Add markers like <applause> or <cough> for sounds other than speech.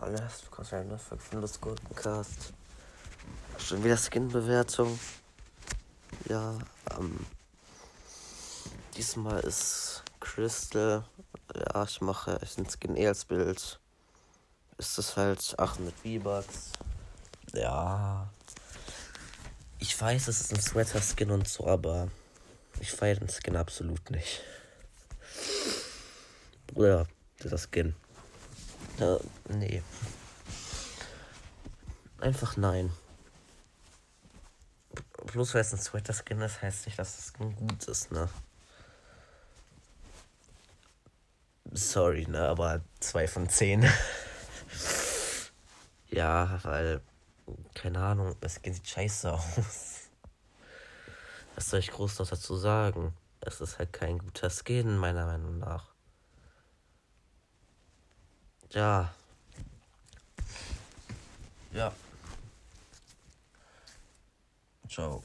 Hallo, herzlich willkommen zu einer neuen Folge von Lust Golden Cast. Schon wieder Skin-Bewertung. Ja, ähm, diesmal ist Crystal. Ja, ich mache den Skin eher als Bild. Ist es halt 800 V-Bucks. Ja. Ich weiß, es ist ein Sweater-Skin und so, aber ich feiere den Skin absolut nicht. Bruder, dieser Skin. Äh, nee. Einfach nein. Bloß weil es ein Sweater-Skin ist, heißt nicht, dass das Skin gut ist, ne? Sorry, ne, aber 2 von 10. <laughs> ja, weil, keine Ahnung, das Skin sieht scheiße aus. Was soll ich groß noch dazu sagen? Es ist halt kein guter Skin, meiner Meinung nach. Ja. Ja. Ciao.